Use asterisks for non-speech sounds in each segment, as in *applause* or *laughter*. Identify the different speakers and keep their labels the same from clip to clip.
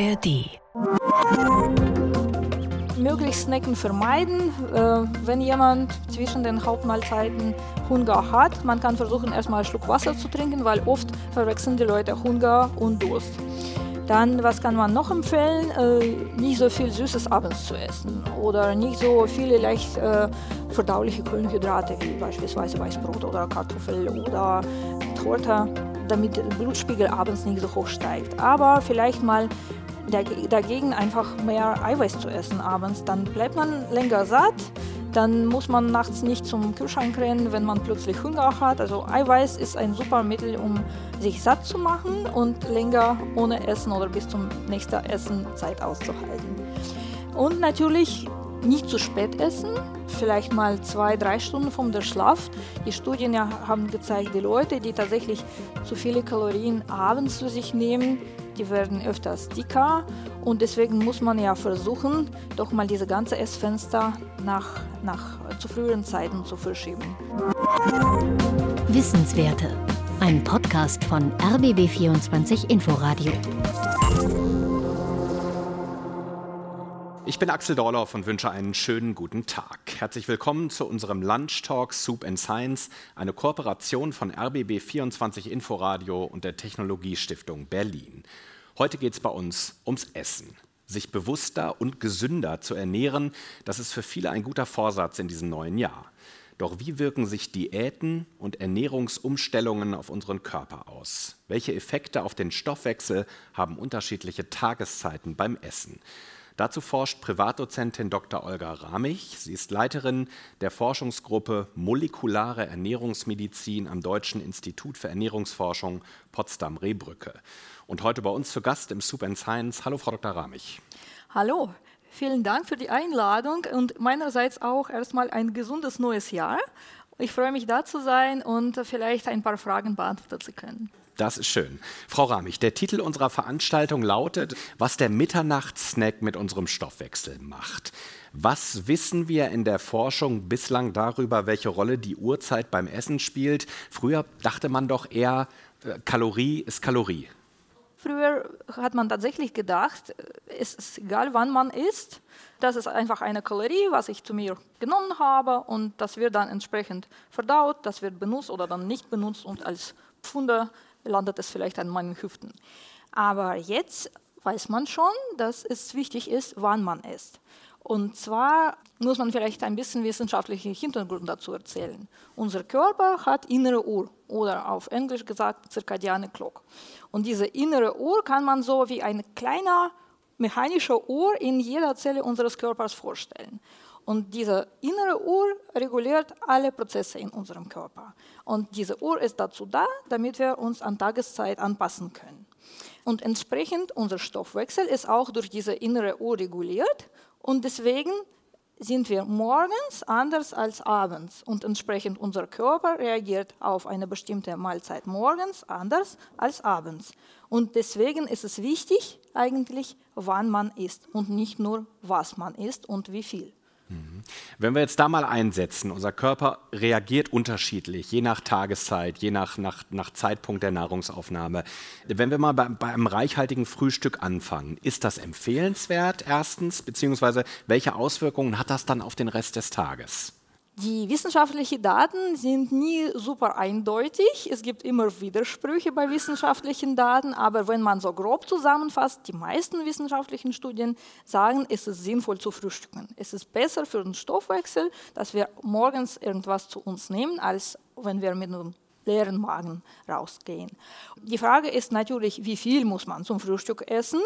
Speaker 1: ARD.
Speaker 2: Möglichst Snacken vermeiden, äh, wenn jemand zwischen den Hauptmahlzeiten Hunger hat. Man kann versuchen, erstmal einen Schluck Wasser zu trinken, weil oft verwechseln die Leute Hunger und Durst. Dann, was kann man noch empfehlen? Äh, nicht so viel Süßes abends zu essen oder nicht so viele leicht äh, verdauliche Kohlenhydrate wie beispielsweise Weißbrot oder Kartoffel oder Torte, damit der Blutspiegel abends nicht so hoch steigt. Aber vielleicht mal dagegen einfach mehr Eiweiß zu essen abends, dann bleibt man länger satt dann muss man nachts nicht zum Kühlschrank rennen, wenn man plötzlich Hunger hat. Also Eiweiß ist ein super Mittel, um sich satt zu machen und länger ohne Essen oder bis zum nächsten Essen Zeit auszuhalten. Und natürlich nicht zu spät essen, vielleicht mal zwei, drei Stunden vom der Schlaf. Die Studien haben gezeigt, die Leute, die tatsächlich zu viele Kalorien abends zu sich nehmen, die werden öfters dicker und deswegen muss man ja versuchen, doch mal diese ganze Essfenster nach, nach zu früheren Zeiten zu verschieben.
Speaker 1: Wissenswerte. Ein Podcast von RBB24 Inforadio.
Speaker 3: Ich bin Axel Dorlauf und wünsche einen schönen guten Tag. Herzlich willkommen zu unserem Lunch Talk Soup and Science, eine Kooperation von RBB24 Inforadio und der Technologiestiftung Berlin. Heute geht es bei uns ums Essen. Sich bewusster und gesünder zu ernähren, das ist für viele ein guter Vorsatz in diesem neuen Jahr. Doch wie wirken sich Diäten und Ernährungsumstellungen auf unseren Körper aus? Welche Effekte auf den Stoffwechsel haben unterschiedliche Tageszeiten beim Essen? Dazu forscht Privatdozentin Dr. Olga Ramich. Sie ist Leiterin der Forschungsgruppe Molekulare Ernährungsmedizin am Deutschen Institut für Ernährungsforschung Potsdam-Rehbrücke. Und heute bei uns zu Gast im Soup Science. Hallo, Frau Dr. Ramich.
Speaker 2: Hallo, vielen Dank für die Einladung und meinerseits auch erstmal ein gesundes neues Jahr. Ich freue mich, da zu sein und vielleicht ein paar Fragen beantworten zu können.
Speaker 3: Das ist schön. Frau Ramich, der Titel unserer Veranstaltung lautet, was der Mitternachtssnack mit unserem Stoffwechsel macht. Was wissen wir in der Forschung bislang darüber, welche Rolle die Uhrzeit beim Essen spielt? Früher dachte man doch eher, äh, Kalorie ist Kalorie.
Speaker 2: Früher hat man tatsächlich gedacht, es ist egal, wann man isst. Das ist einfach eine Kalorie, was ich zu mir genommen habe und das wird dann entsprechend verdaut, das wird benutzt oder dann nicht benutzt und als Pfunde landet es vielleicht an meinen Hüften. Aber jetzt weiß man schon, dass es wichtig ist, wann man isst. Und zwar muss man vielleicht ein bisschen wissenschaftlichen Hintergrund dazu erzählen. Unser Körper hat innere Uhr oder auf Englisch gesagt zirkadiane Clock. Und diese innere Uhr kann man so wie eine kleine mechanische Uhr in jeder Zelle unseres Körpers vorstellen. Und diese innere Uhr reguliert alle Prozesse in unserem Körper. Und diese Uhr ist dazu da, damit wir uns an Tageszeit anpassen können. Und entsprechend unser Stoffwechsel ist auch durch diese innere Uhr reguliert. Und deswegen sind wir morgens anders als abends und entsprechend unser Körper reagiert auf eine bestimmte Mahlzeit morgens anders als abends. Und deswegen ist es wichtig eigentlich, wann man isst und nicht nur, was man isst und wie viel.
Speaker 3: Mhm. Wenn wir jetzt da mal einsetzen, unser Körper reagiert unterschiedlich, je nach Tageszeit, je nach, nach, nach Zeitpunkt der Nahrungsaufnahme. Wenn wir mal bei, bei, einem reichhaltigen Frühstück anfangen, ist das empfehlenswert erstens, beziehungsweise welche Auswirkungen hat das dann auf den Rest des Tages?
Speaker 2: Die wissenschaftlichen Daten sind nie super eindeutig. Es gibt immer Widersprüche bei wissenschaftlichen Daten, aber wenn man so grob zusammenfasst, die meisten wissenschaftlichen Studien sagen, es ist sinnvoll zu frühstücken. Es ist besser für den Stoffwechsel, dass wir morgens irgendwas zu uns nehmen, als wenn wir mit einem leeren Magen rausgehen. Die Frage ist natürlich, wie viel muss man zum Frühstück essen?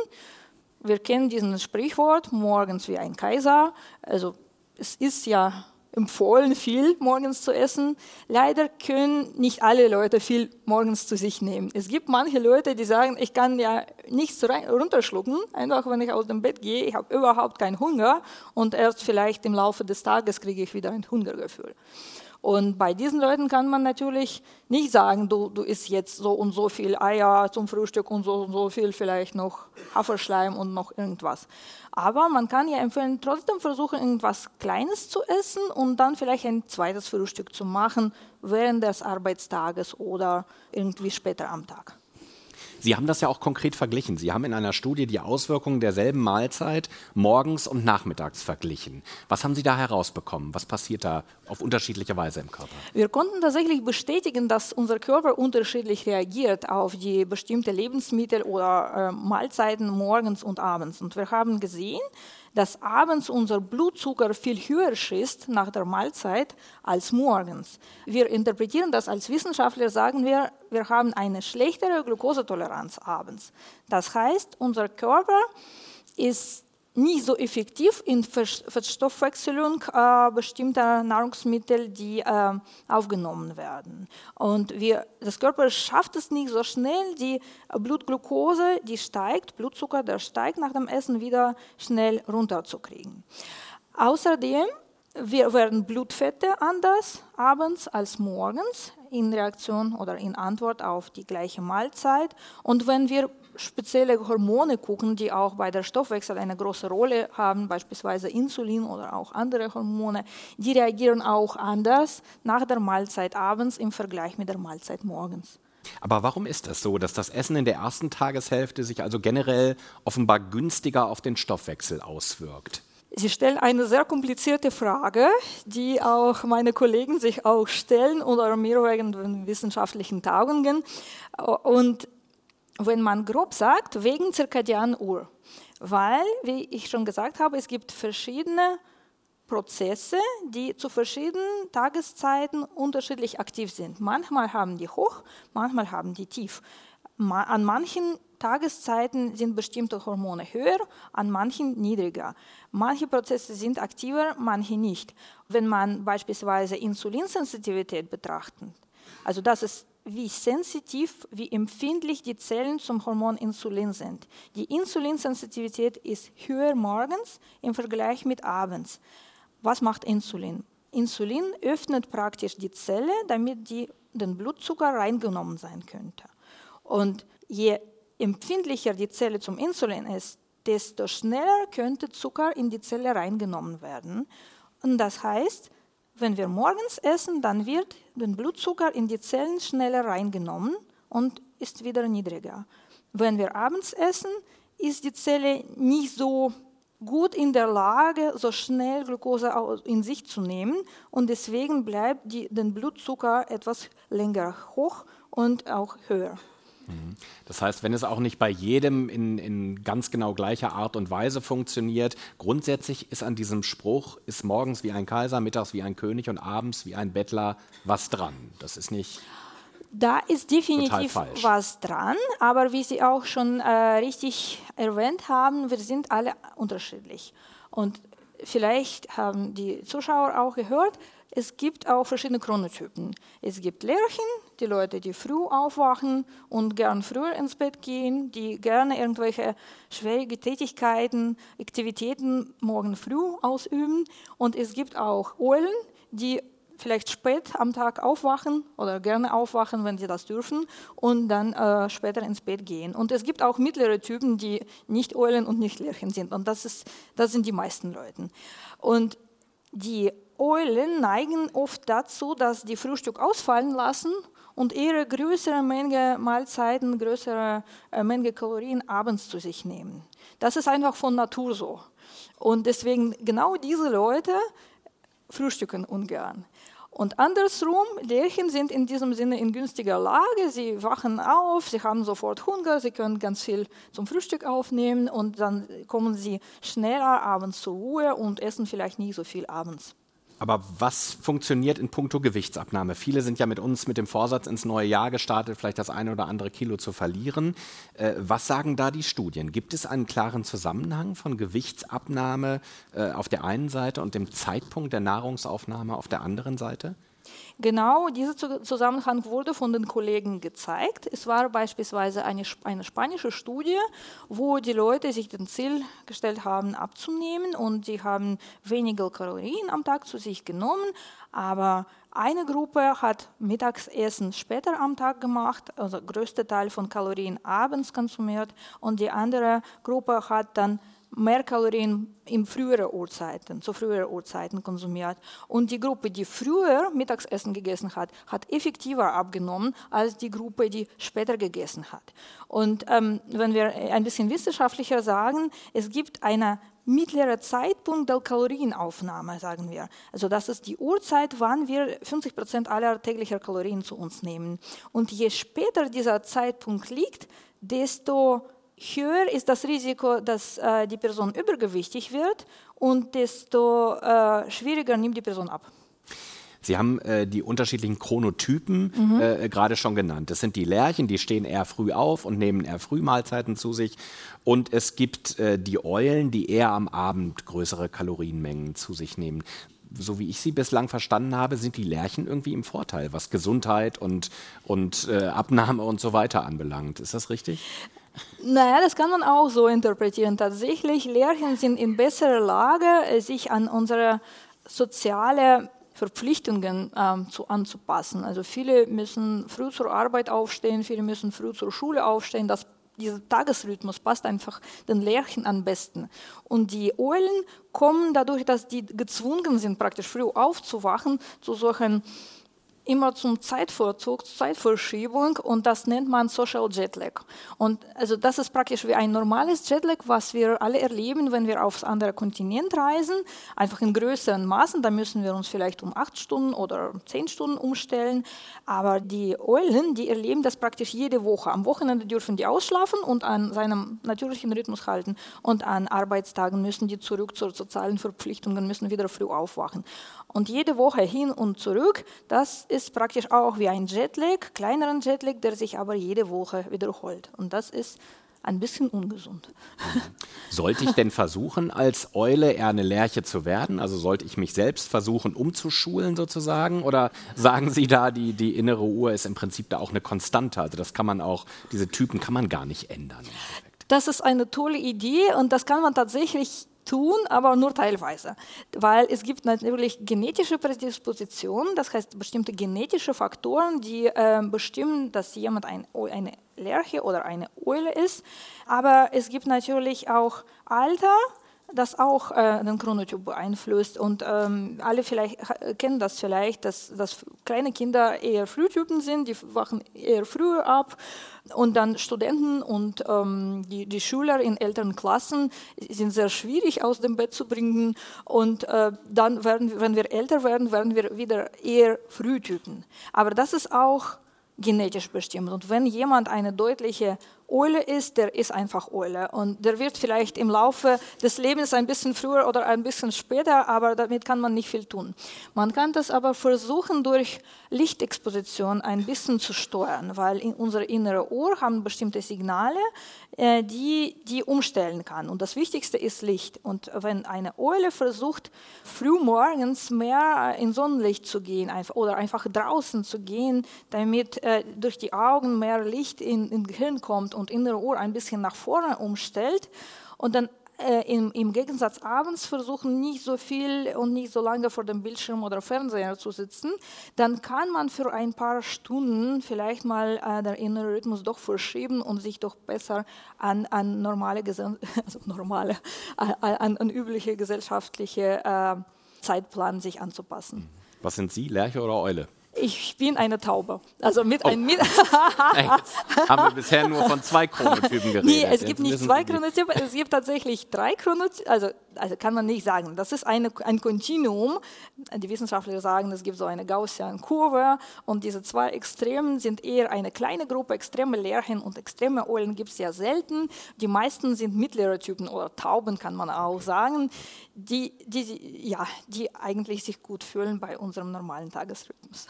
Speaker 2: Wir kennen diesen Sprichwort, morgens wie ein Kaiser. Also es ist ja empfohlen, viel morgens zu essen. Leider können nicht alle Leute viel morgens zu sich nehmen. Es gibt manche Leute, die sagen, ich kann ja nichts runterschlucken, einfach wenn ich aus dem Bett gehe, ich habe überhaupt keinen Hunger und erst vielleicht im Laufe des Tages kriege ich wieder ein Hungergefühl. Und bei diesen Leuten kann man natürlich nicht sagen, du, du isst jetzt so und so viel Eier zum Frühstück und so und so viel vielleicht noch Haferschleim und noch irgendwas. Aber man kann ja empfehlen, trotzdem versuchen, irgendwas Kleines zu essen und dann vielleicht ein zweites Frühstück zu machen während des Arbeitstages oder irgendwie später am Tag.
Speaker 3: Sie haben das ja auch konkret verglichen. Sie haben in einer Studie die Auswirkungen derselben Mahlzeit morgens und nachmittags verglichen. Was haben Sie da herausbekommen? Was passiert da auf unterschiedliche Weise im Körper?
Speaker 2: Wir konnten tatsächlich bestätigen, dass unser Körper unterschiedlich reagiert auf die bestimmte Lebensmittel oder äh, Mahlzeiten morgens und abends. Und wir haben gesehen, dass abends unser Blutzucker viel höher schießt nach der Mahlzeit als morgens. Wir interpretieren das als Wissenschaftler, sagen wir, wir haben eine schlechtere Glukosetoleranz abends. Das heißt, unser Körper ist nicht so effektiv in Verstoffwechselung äh, bestimmter Nahrungsmittel, die äh, aufgenommen werden. Und wir, das Körper schafft es nicht so schnell, die Blutglucose, die steigt, Blutzucker, der steigt nach dem Essen wieder schnell runterzukriegen. Außerdem wir werden Blutfette anders abends als morgens in Reaktion oder in Antwort auf die gleiche Mahlzeit. Und wenn wir spezielle Hormone gucken, die auch bei der Stoffwechsel eine große Rolle haben, beispielsweise Insulin oder auch andere Hormone, die reagieren auch anders nach der Mahlzeit abends im Vergleich mit der Mahlzeit morgens.
Speaker 3: Aber warum ist es so, dass das Essen in der ersten Tageshälfte sich also generell offenbar günstiger auf den Stoffwechsel auswirkt?
Speaker 2: Sie stellen eine sehr komplizierte Frage, die auch meine Kollegen sich auch stellen oder mir wegen wissenschaftlichen Tagungen. Und wenn man grob sagt, wegen zirkadianen Uhr. Weil, wie ich schon gesagt habe, es gibt verschiedene Prozesse, die zu verschiedenen Tageszeiten unterschiedlich aktiv sind. Manchmal haben die hoch, manchmal haben die tief. An manchen Tageszeiten sind bestimmte Hormone höher, an manchen niedriger. Manche Prozesse sind aktiver, manche nicht. Wenn man beispielsweise Insulinsensitivität betrachtet, also das ist wie sensitiv, wie empfindlich die Zellen zum Hormon Insulin sind. Die Insulinsensitivität ist höher morgens im Vergleich mit abends. Was macht Insulin? Insulin öffnet praktisch die Zelle, damit die, den Blutzucker reingenommen sein könnte. Und je empfindlicher die Zelle zum Insulin ist, desto schneller könnte Zucker in die Zelle reingenommen werden. Und das heißt, wenn wir morgens essen, dann wird der Blutzucker in die Zellen schneller reingenommen und ist wieder niedriger. Wenn wir abends essen, ist die Zelle nicht so gut in der Lage, so schnell Glucose in sich zu nehmen und deswegen bleibt die, den Blutzucker etwas länger hoch und auch höher.
Speaker 3: Mhm. Das heißt, wenn es auch nicht bei jedem in, in, ganz genau gleicher Art und Weise funktioniert, grundsätzlich ist an diesem Spruch, ist morgens wie ein Kaiser, mittags wie ein König und abends wie ein Bettler was dran. Das ist nicht.
Speaker 2: Da ist definitiv was dran, aber wie Sie auch schon äh, richtig erwähnt haben, wir sind alle unterschiedlich. Und vielleicht haben die Zuschauer auch gehört, es gibt auch verschiedene Chronotypen. Es gibt Lerchen, die Leute, die früh aufwachen und gern früher ins Bett gehen, die gerne irgendwelche schwierige Tätigkeiten, Aktivitäten morgen früh ausüben. Und es gibt auch Eulen, die vielleicht spät am Tag aufwachen oder gerne aufwachen, wenn sie das dürfen, und dann äh, später ins Bett gehen. Und es gibt auch mittlere Typen, die nicht Eulen und nicht Lerchen sind. Und das, ist, das sind die meisten Leute. Und die Eulen neigen oft dazu, dass die Frühstück ausfallen lassen und ihre größere Menge Mahlzeiten, größere äh, Menge Kalorien abends zu sich nehmen. Das ist einfach von Natur so. Und deswegen genau diese Leute frühstücken ungern. Und andersrum, Lerchen sind in diesem Sinne in günstiger Lage. Sie wachen auf, sie haben sofort Hunger, sie können ganz viel zum Frühstück aufnehmen und dann kommen sie schneller abends zur Ruhe und essen vielleicht nie so viel abends.
Speaker 3: Aber was funktioniert in puncto Gewichtsabnahme? Viele sind ja mit uns mit dem Vorsatz ins neue Jahr gestartet, vielleicht das eine oder andere Kilo zu verlieren. Äh, was sagen da die Studien? Gibt es einen klaren Zusammenhang von Gewichtsabnahme äh, auf der einen Seite und dem Zeitpunkt der Nahrungsaufnahme auf der anderen Seite?
Speaker 2: Genau dieser Zusammenhang wurde von den Kollegen gezeigt. Es war beispielsweise eine, eine spanische Studie, wo die Leute sich den Ziel gestellt haben, abzunehmen und sie haben weniger Kalorien am Tag zu sich genommen, aber eine Gruppe hat Mittagsessen später am Tag gemacht, also größte Teil von Kalorien abends konsumiert und die andere Gruppe hat dann mehr Kalorien in früheren Uhrzeiten, zu früheren Uhrzeiten konsumiert. Und die Gruppe, die früher Mittagessen gegessen hat, hat effektiver abgenommen als die Gruppe, die später gegessen hat. Und ähm, wenn wir ein bisschen wissenschaftlicher sagen, es gibt eine mittlere Zeitpunkt der Kalorienaufnahme, sagen wir. Also das ist die Uhrzeit, wann wir 50 Prozent aller täglicher Kalorien zu uns nehmen. Und je später dieser Zeitpunkt liegt, desto höher ist das Risiko, dass äh, die Person übergewichtig wird und desto äh, schwieriger nimmt die Person ab.
Speaker 3: Sie haben äh, die unterschiedlichen Chronotypen mhm. äh, gerade schon genannt. Das sind die Lerchen, die stehen eher früh auf und nehmen eher früh Mahlzeiten zu sich. Und es gibt äh, die Eulen, die eher am Abend größere Kalorienmengen zu sich nehmen. So wie ich sie bislang verstanden habe, sind die Lerchen irgendwie im Vorteil, was Gesundheit und, und äh, Abnahme und so weiter anbelangt. Ist das richtig?
Speaker 2: Naja, das kann man auch so interpretieren. Tatsächlich, Lerchen sind in besserer Lage, äh, sich an unsere soziale Verpflichtungen ähm, zu, anzupassen. Also viele müssen früh zur Arbeit aufstehen, viele müssen früh zur Schule aufstehen. Das, dieser Tagesrhythmus passt einfach den Lerchen am besten. Und die Eulen kommen dadurch, dass die gezwungen sind, praktisch früh aufzuwachen, zu solchen immer zum Zeitvorzug, Zeitverschiebung und das nennt man Social Jetlag. Und also das ist praktisch wie ein normales Jetlag, was wir alle erleben, wenn wir aufs andere Kontinent reisen, einfach in größeren Maßen. Da müssen wir uns vielleicht um acht Stunden oder zehn Stunden umstellen. Aber die Eulen, die erleben das praktisch jede Woche. Am Wochenende dürfen die ausschlafen und an seinem natürlichen Rhythmus halten. Und an Arbeitstagen müssen die zurück zu sozialen Verpflichtungen, müssen wieder früh aufwachen. Und jede Woche hin und zurück, das ist praktisch auch wie ein Jetlag, kleineren Jetlag, der sich aber jede Woche wiederholt. Und das ist ein bisschen ungesund. *laughs*
Speaker 3: Sollte ich denn versuchen, als Eule eher eine Lerche zu werden? Also sollte ich mich selbst versuchen, umzuschulen sozusagen? Oder sagen Sie da, die, die innere Uhr ist im Prinzip da auch eine Konstante? Also das kann man auch, diese Typen kann man gar nicht ändern.
Speaker 2: Das ist eine tolle Idee und das kann man tatsächlich tun, aber nur teilweise. Weil es gibt natürlich genetische Prädispositionen, das heißt bestimmte genetische Faktoren, die äh, bestimmen, dass jemand ein, eine Lerche oder eine Eule ist. Aber es gibt natürlich auch Alter, das auch äh, den Chronotyp beeinflusst. Und ähm, alle vielleicht kennen das vielleicht, dass, dass kleine Kinder eher Frühtypen sind, die wachen eher früher ab. Und dann Studenten und ähm, die, die Schüler in älteren Klassen sind sehr schwierig aus dem Bett zu bringen. Und äh, dann, werden, wenn wir älter werden, werden wir wieder eher Frühtypen. Aber das ist auch genetisch bestimmt. Und wenn jemand eine deutliche Eule ist, der ist einfach Eule. Und der wird vielleicht im Laufe des Lebens ein bisschen früher oder ein bisschen später, aber damit kann man nicht viel tun. Man kann das aber versuchen, durch Lichtexposition ein bisschen zu steuern, weil in unsere innere Ohr haben bestimmte Signale, äh, die die umstellen kann. Und das Wichtigste ist Licht. Und wenn eine Eule versucht, früh morgens mehr in Sonnenlicht zu gehen oder einfach draußen zu gehen, damit äh, durch die Augen mehr Licht in, in Gehirn kommt und innere Uhr ein bisschen nach vorne umstellt und dann äh, im, im, Gegensatz abends versuchen, nicht so viel und nicht so lange vor dem Bildschirm oder Fernseher zu sitzen, dann kann man für ein paar Stunden vielleicht mal äh, der innere Rhythmus doch verschieben und sich doch besser an, an normale, *laughs* also normale, an, an übliche gesellschaftliche äh, Zeitplan sich anzupassen.
Speaker 3: Was sind Sie, Lerche oder Eule?
Speaker 2: Ich bin eine Taube. Also mit oh. *laughs* ein mit
Speaker 3: haben wir bisher nur von zwei Chronotypen geredet. Nee,
Speaker 2: es gibt nicht zwei Chronotypen, es gibt tatsächlich drei Chronotypen. Also, also kann man nicht sagen. Das ist eine, ein Kontinuum. Die Wissenschaftler sagen, es gibt so eine Gaussian Kurve und diese zwei Extremen sind eher eine kleine Gruppe. Extreme Lerchen und extreme Eulen gibt es ja selten. Die meisten sind mittlere Typen oder Tauben, kann man auch sagen, die, die, ja, die eigentlich sich gut fühlen bei unserem normalen Tagesrhythmus.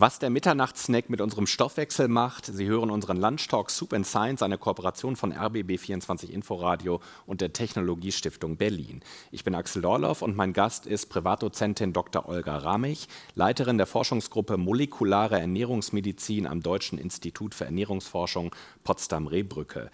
Speaker 3: Was der Mitternachtssnack mit unserem Stoffwechsel macht, Sie hören unseren Lunchtalk Soup and Science, eine Kooperation von RBB24 Inforadio und der Technologiestiftung Berlin. Ich bin Axel Dorloff und mein Gast ist Privatdozentin Dr. Olga Ramich, Leiterin der Forschungsgruppe Molekulare Ernährungsmedizin am Deutschen Institut für Ernährungsforschung Potsdam-Rehbrücke.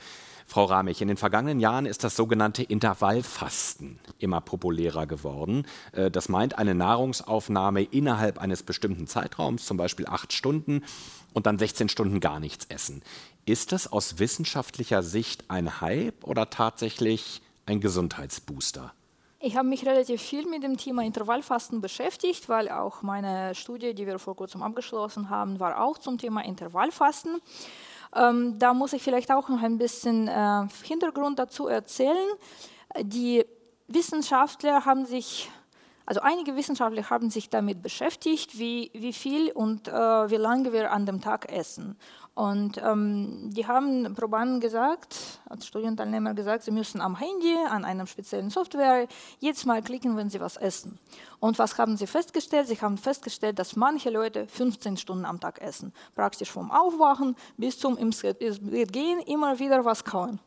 Speaker 3: Frau Ramich, in den vergangenen Jahren ist das sogenannte Intervallfasten immer populärer geworden. Äh, das meint eine Nahrungsaufnahme innerhalb eines bestimmten Zeitraums, zum Beispiel acht Stunden, und dann 16 Stunden gar nichts essen. Ist das aus wissenschaftlicher Sicht ein Hype oder tatsächlich ein Gesundheitsbooster?
Speaker 2: Ich habe mich relativ viel mit dem Thema Intervallfasten beschäftigt, weil auch meine Studie, die wir vor kurzem abgeschlossen haben, war auch zum Thema Intervallfasten. Ähm, da muss ich vielleicht auch noch ein bisschen äh, Hintergrund dazu erzählen. Die Wissenschaftler haben sich also einige Wissenschaftler haben sich damit beschäftigt, wie, wie viel und äh, wie lange wir an dem Tag essen. Und ähm, die haben Probanden gesagt, als Studienteilnehmer gesagt, sie müssen am Handy an einem speziellen Software jedes Mal klicken, wenn sie was essen. Und was haben sie festgestellt? Sie haben festgestellt, dass manche Leute 15 Stunden am Tag essen. Praktisch vom Aufwachen bis zum Gehen immer wieder was kauen.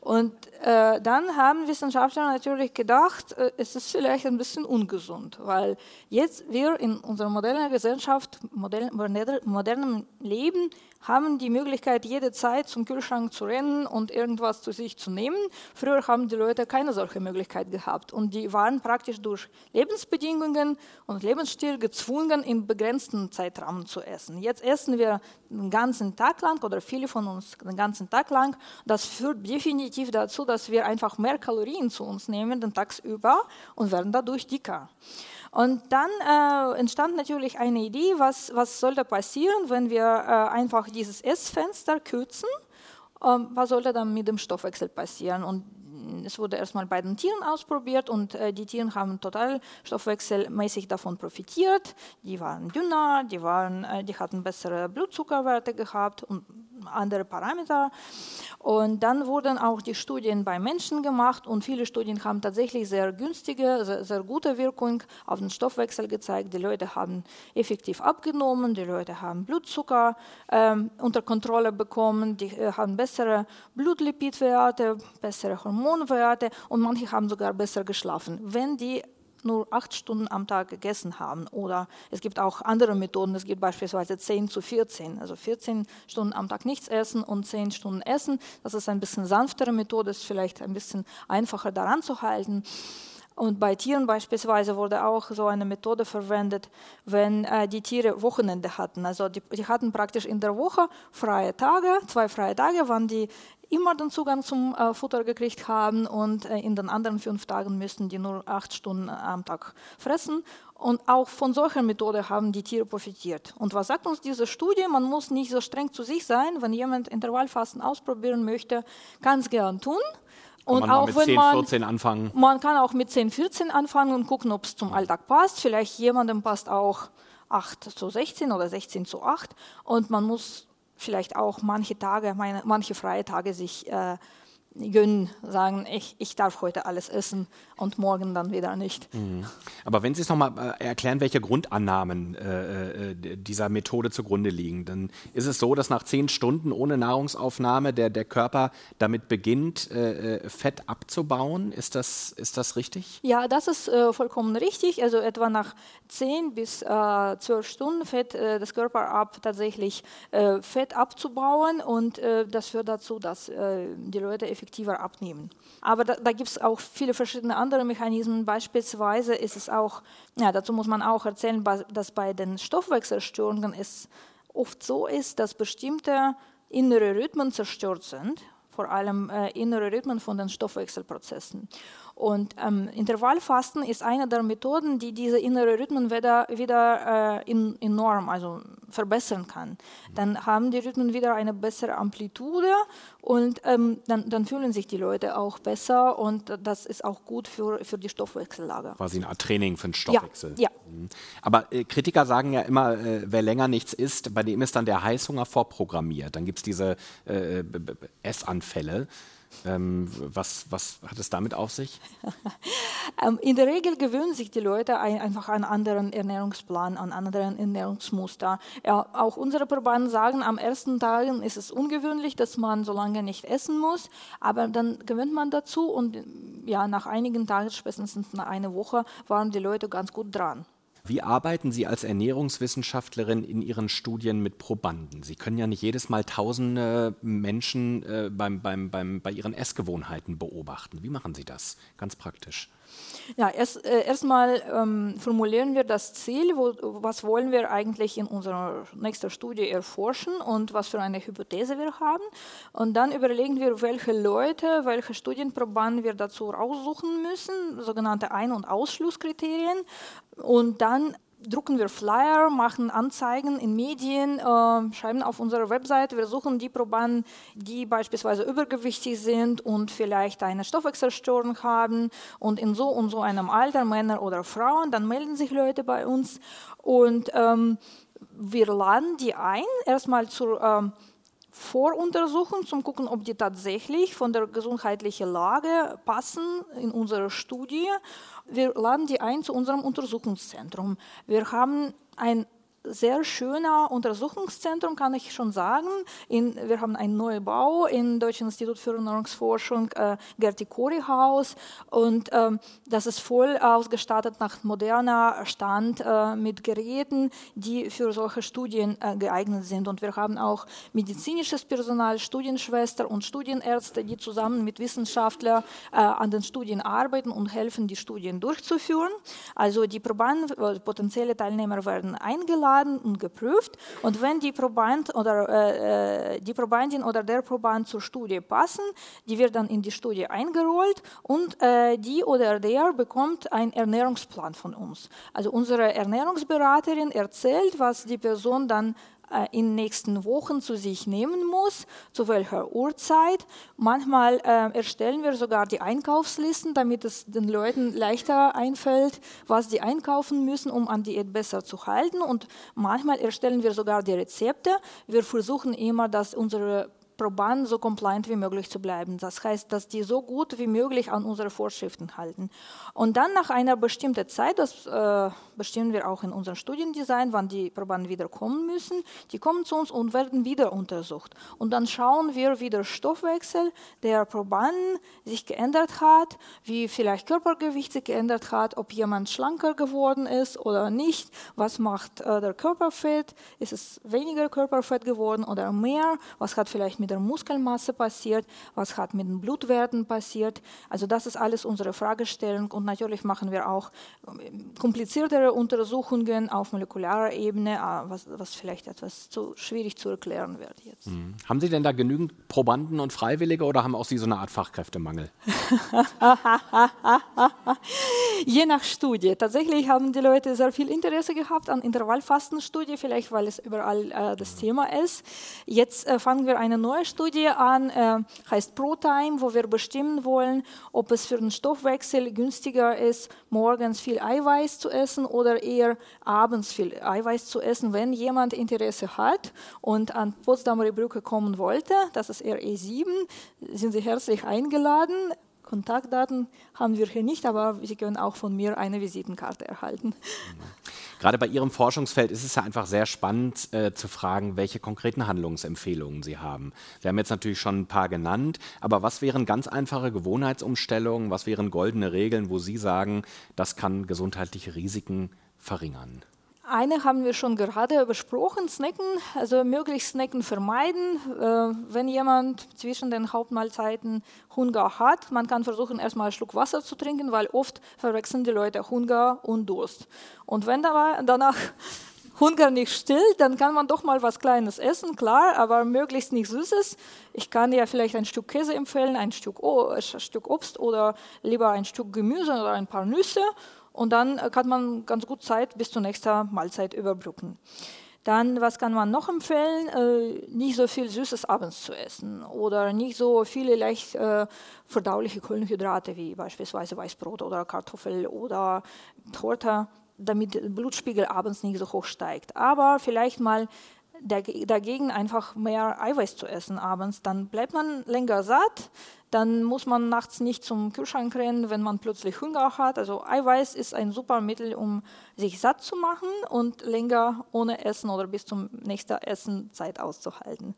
Speaker 2: Und äh, dann haben Wissenschaftler natürlich gedacht, äh, es ist vielleicht ein bisschen ungesund, weil jetzt wir in unserer modernen Gesellschaft, modern, modernen Leben, haben die Möglichkeit, jede Zeit zum Kühlschrank zu rennen und irgendwas zu sich zu nehmen. Früher haben die Leute keine solche Möglichkeit gehabt und die waren praktisch durch Lebensbedingungen und Lebensstil gezwungen, in begrenzten Zeitrahmen zu essen. Jetzt essen wir den ganzen Tag lang oder viele von uns den ganzen Tag lang. Das führt definitiv dazu, dass wir einfach mehr Kalorien zu uns nehmen den Tagsüber und werden dadurch dicker. Und dann äh, entstand natürlich eine Idee, was, was sollte passieren, wenn wir äh, einfach dieses Essfenster kürzen. Ähm, was sollte dann mit dem Stoffwechsel passieren? Und es wurde erstmal bei den Tieren ausprobiert und äh, die Tiere haben total stoffwechselmäßig davon profitiert. Die waren dünner, die, waren, äh, die hatten bessere Blutzuckerwerte gehabt und andere Parameter. Und dann wurden auch die Studien bei Menschen gemacht und viele Studien haben tatsächlich sehr günstige, sehr, sehr gute Wirkung auf den Stoffwechsel gezeigt. Die Leute haben effektiv abgenommen, die Leute haben Blutzucker ähm, unter Kontrolle bekommen, die äh, haben bessere Blutlipidwerte, bessere Hormonwerte und manche haben sogar besser geschlafen, wenn die nur acht Stunden am Tag gegessen haben. Oder es gibt auch andere Methoden. Es gibt beispielsweise 10 zu 14. Also 14 Stunden am Tag nichts essen und 10 Stunden essen. Das ist ein bisschen sanftere Methode, ist vielleicht ein bisschen einfacher daran zu halten. Und bei Tieren beispielsweise wurde auch so eine Methode verwendet, wenn äh, die Tiere Wochenende hatten. Also die, die, hatten praktisch in der Woche freie Tage, zwei freie Tage, wann die immer den Zugang zum äh, Futter gekriegt haben und äh, in den anderen fünf Tagen müssten die nur acht Stunden am Tag fressen. Und auch von solcher Methode haben die Tiere profitiert. Und was sagt uns diese Studie? Man muss nicht so streng zu sich sein. Wenn jemand Intervallfasten ausprobieren möchte, kann es gern tun.
Speaker 3: Und man auch mit wenn 10, man, 14 anfangen.
Speaker 2: Man kann auch mit 10, 14 anfangen und gucken, ob es zum Alltag passt. Vielleicht jemandem passt auch 8 zu 16 oder 16 zu 8. Und man muss vielleicht auch manche Tage, meine, manche freie Tage sich äh, gönnen, sagen, ich, ich darf heute alles essen und morgen dann wieder nicht. Mhm.
Speaker 3: Aber wenn Sie es nochmal äh, erklären, welche Grundannahmen äh, äh, dieser Methode zugrunde liegen, dann ist es so, dass nach zehn Stunden ohne Nahrungsaufnahme der, der Körper damit beginnt, äh, äh Fett abzubauen. Ist das, ist das richtig?
Speaker 2: Ja, das ist äh, vollkommen richtig. Also etwa nach zehn bis zwölf Stunden fällt das Körper ab, tatsächlich Fett abzubauen und das führt dazu, dass die Leute effektiver abnehmen. Aber da, da gibt es auch viele verschiedene andere Mechanismen. Beispielsweise ist es auch, ja, dazu muss man auch erzählen, dass bei den Stoffwechselstörungen es oft so ist, dass bestimmte innere Rhythmen zerstört sind, vor allem äh, innere Rhythmen von den Stoffwechselprozessen. Und ähm, Intervallfasten ist eine der Methoden, die diese innere Rhythmen wieder, wieder äh, in, enorm also verbessern kann. Dann haben die Rhythmen wieder eine bessere Amplitude und ähm, dann, dann, fühlen sich die Leute auch besser und das ist auch gut für, für die Stoffwechsellage.
Speaker 3: Quasi Art Training für den Stoffwechsel.
Speaker 2: Ja. ja.
Speaker 3: Mhm. Aber äh, Kritiker sagen ja immer, äh, wer länger nichts isst, bei dem ist dann der Heißhunger vorprogrammiert. Dann gibt es diese äh, Essanfälle. Ähm, was, was hat es damit auf sich? *laughs*
Speaker 2: Ähm, in der Regel gewöhnen sich die Leute ein, einfach an anderen Ernährungsplan, an anderen Ernährungsmuster. Ja, auch unsere Probanden sagen, am ersten Tagen ist es ungewöhnlich, dass man so lange nicht essen muss, aber dann gewöhnt man dazu und ja, nach einigen Tagen, spätestens nach einer Woche, waren die Leute ganz gut dran.
Speaker 3: Wie arbeiten Sie als Ernährungswissenschaftlerin in Ihren Studien mit Probanden? Sie können ja nicht jedes Mal tausende Menschen äh, beim, beim, beim, bei ihren Essgewohnheiten beobachten. Wie machen Sie das ganz praktisch?
Speaker 2: Ja, erst, äh, erstmal ähm, formulieren wir das Ziel, wo, was wollen wir eigentlich in unserer nächsten Studie erforschen und was für eine Hypothese wir haben. Und dann überlegen wir, welche Leute, welche Studienprobanden wir dazu raussuchen müssen, sogenannte Ein- und Ausschlusskriterien. Und dann drucken wir Flyer, machen Anzeigen in Medien, äh, schreiben auf unserer Website. Wir suchen die Probanden, die beispielsweise übergewichtig sind und vielleicht eine Stoffwechselstörung haben und in so und so einem Alter, Männer oder Frauen, dann melden sich Leute bei uns und ähm, wir laden die ein, erstmal zur ähm, Voruntersuchung, zum gucken, ob die tatsächlich von der gesundheitlichen Lage passen in unserer Studie. Wir laden die ein zu unserem Untersuchungszentrum. Wir haben ein sehr schöner Untersuchungszentrum, kann ich schon sagen. In, wir haben einen Neubau im Deutschen Institut für Ernährungsforschung, äh, Gerti-Kori-Haus. Und ähm, das ist voll ausgestattet nach moderner Stand äh, mit Geräten, die für solche Studien äh, geeignet sind. Und wir haben auch medizinisches Personal, Studienschwestern und Studienärzte, die zusammen mit Wissenschaftlern äh, an den Studien arbeiten und helfen, die Studien durchzuführen. Also die Probanden, äh, potenzielle Teilnehmer werden eingeladen eingeladen und geprüft. Und wenn die Proband oder äh, äh, die Probandin oder der Proband zur Studie passen, die wird dann in die Studie eingerollt und äh, die oder der bekommt einen Ernährungsplan von uns. Also unsere Ernährungsberaterin erzählt, was die Person dann in den nächsten Wochen zu sich nehmen muss, zu welcher Uhrzeit. Manchmal äh, erstellen wir sogar die Einkaufslisten, damit es den Leuten leichter einfällt, was sie einkaufen müssen, um an Diät besser zu halten. Und manchmal erstellen wir sogar die Rezepte. Wir versuchen immer, dass unsere Probanden so compliant wie möglich zu bleiben. Das heißt, dass die so gut wie möglich an unsere Vorschriften halten. Und dann nach einer bestimmten Zeit, das äh, bestimmen wir auch in unserem Studiendesign, wann die Probanden wieder kommen müssen, die kommen zu uns und werden wieder untersucht. Und dann schauen wir, wie der Stoffwechsel der Probanden sich geändert hat, wie vielleicht Körpergewicht sich geändert hat, ob jemand schlanker geworden ist oder nicht, was macht äh, der Körperfett, ist es weniger Körperfett geworden oder mehr, was hat vielleicht mit mit der Muskelmasse passiert, was hat mit den Blutwerten passiert. Also das ist alles unsere Fragestellung und natürlich machen wir auch ähm, kompliziertere Untersuchungen auf molekularer Ebene, äh, was, was vielleicht etwas zu schwierig zu erklären wird jetzt.
Speaker 3: Mhm. Haben Sie denn da genügend Probanden und Freiwillige oder haben auch Sie so eine Art Fachkräftemangel? *laughs*
Speaker 2: Je nach Studie. Tatsächlich haben die Leute sehr viel Interesse gehabt an Intervallfastenstudie, vielleicht weil es überall äh, das Thema ist. Jetzt äh, fangen wir eine neue neue Studie an, äh, heißt ProTime, wo wir bestimmen wollen, ob es für den Stoffwechsel günstiger ist, morgens viel Eiweiß zu essen oder eher abends viel Eiweiß zu essen, wenn jemand Interesse hat und an Potsdamer Brücke kommen wollte. Das ist RE7, sind Sie herzlich eingeladen. Kontaktdaten haben wir hier nicht, aber Sie können auch von mir eine Visitenkarte erhalten. *laughs*
Speaker 3: Gerade bei Ihrem Forschungsfeld ist es ja einfach sehr spannend äh, zu fragen, welche konkreten Handlungsempfehlungen Sie haben. Sie haben jetzt natürlich schon ein paar genannt, aber was wären ganz einfache Gewohnheitsumstellungen, was wären goldene Regeln, wo Sie sagen, das kann gesundheitliche Risiken verringern?
Speaker 2: Eine haben wir schon gerade besprochen, Snacken, also möglichst Snacken vermeiden. Äh, wenn jemand zwischen den Hauptmahlzeiten Hunger hat, man kann versuchen, erstmal einen Schluck Wasser zu trinken, weil oft verwechseln die Leute Hunger und Durst. Und wenn danach *laughs* Hunger nicht stillt, dann kann man doch mal was Kleines essen, klar, aber möglichst nicht Süßes. Ich kann dir vielleicht ein Stück Käse empfehlen, ein Stück, ein Stück Obst oder lieber ein Stück Gemüse oder ein paar Nüsse und dann äh, kann man ganz gut Zeit bis zur nächsten Mahlzeit überbrücken. Dann, was kann man noch empfehlen? Äh, nicht so viel Süßes abends zu essen oder nicht so viele leicht äh, verdauliche Kohlenhydrate wie beispielsweise Weißbrot oder Kartoffel oder Torte, damit der Blutspiegel abends nicht so hoch steigt. Aber vielleicht mal dagegen einfach mehr Eiweiß zu essen abends. Dann bleibt man länger satt, dann muss man nachts nicht zum Kühlschrank rennen, wenn man plötzlich Hunger hat. Also Eiweiß ist ein super Mittel, um sich satt zu machen und länger ohne Essen oder bis zum nächsten Essen Zeit auszuhalten.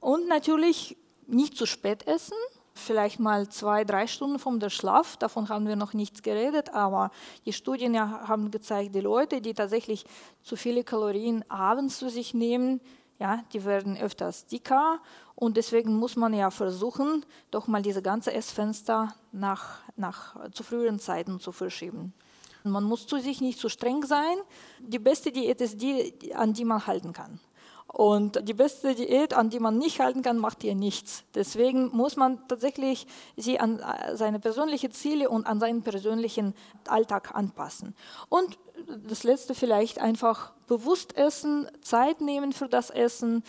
Speaker 2: Und natürlich nicht zu spät essen vielleicht mal zwei, drei Stunden vom Schlaf. Davon haben wir noch nichts geredet, aber die Studien haben gezeigt, die Leute, die tatsächlich zu viele Kalorien abends zu sich nehmen, ja, die werden öfters dicker und deswegen muss man ja versuchen, doch mal diese ganze Essfenster nach, nach zu früheren Zeiten zu verschieben. Man muss zu sich nicht zu streng sein. Die beste Diät ist die, an die man halten kann. Und die beste Diät, an die man nicht halten kann, macht ihr nichts. Deswegen muss man tatsächlich sie an äh, seine persönlichen Ziele und an seinen persönlichen Alltag anpassen. Und das Letzte vielleicht einfach bewusst essen, Zeit nehmen für das Essen,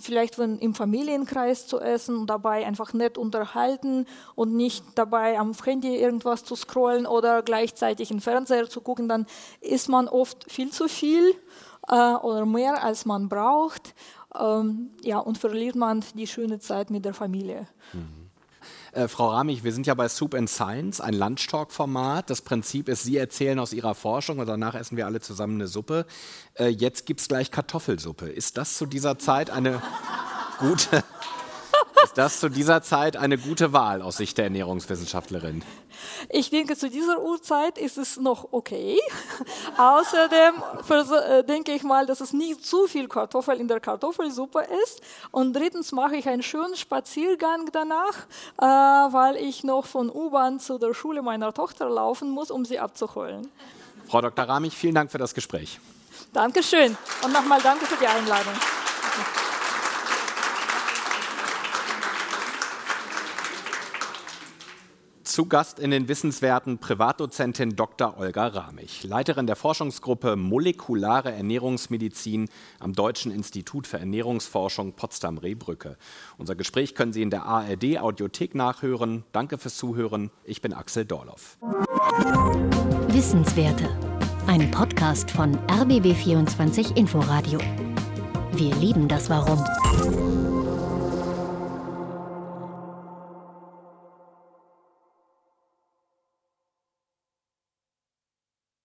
Speaker 2: vielleicht im Familienkreis zu essen und dabei einfach nett unterhalten und nicht dabei am Handy irgendwas zu scrollen oder gleichzeitig im Fernseher zu gucken, dann isst man oft viel zu viel äh, oder mehr als man braucht. Ähm, ja, und verliert man die schöne Zeit mit der Familie.
Speaker 3: Mhm. Äh, Frau Ramich, wir sind ja bei Soup and Science, ein Lunchtalk-Format. Das Prinzip ist, Sie erzählen aus Ihrer Forschung und danach essen wir alle zusammen eine Suppe. Äh, jetzt gibt es gleich Kartoffelsuppe. Ist das zu dieser Zeit eine gute, ist das zu dieser Zeit eine gute Wahl aus Sicht der Ernährungswissenschaftlerin?
Speaker 2: Ich denke, zu dieser Uhrzeit ist es noch okay. Außerdem äh, denke ich mal, dass es nicht zu viel Kartoffel in der Kartoffelsuppe ist. Und drittens mache ich einen schönen Spaziergang danach, äh, weil ich noch von U-Bahn zu der Schule meiner Tochter laufen muss, um sie abzuholen.
Speaker 3: Frau Dr. Ramich, vielen Dank für das Gespräch.
Speaker 2: Dankeschön. Und nochmal danke für die Einladung.
Speaker 3: Zu Gast in den Wissenswerten Privatdozentin Dr. Olga Ramich, Leiterin der Forschungsgruppe Molekulare Ernährungsmedizin am Deutschen Institut für Ernährungsforschung Potsdam-Rehbrücke. Unser Gespräch können Sie in der ARD Audiothek nachhören. Danke fürs Zuhören. Ich bin Axel Dorloff.
Speaker 1: Wissenswerte. Ein Podcast von RBB24 Inforadio. Wir lieben das Warum.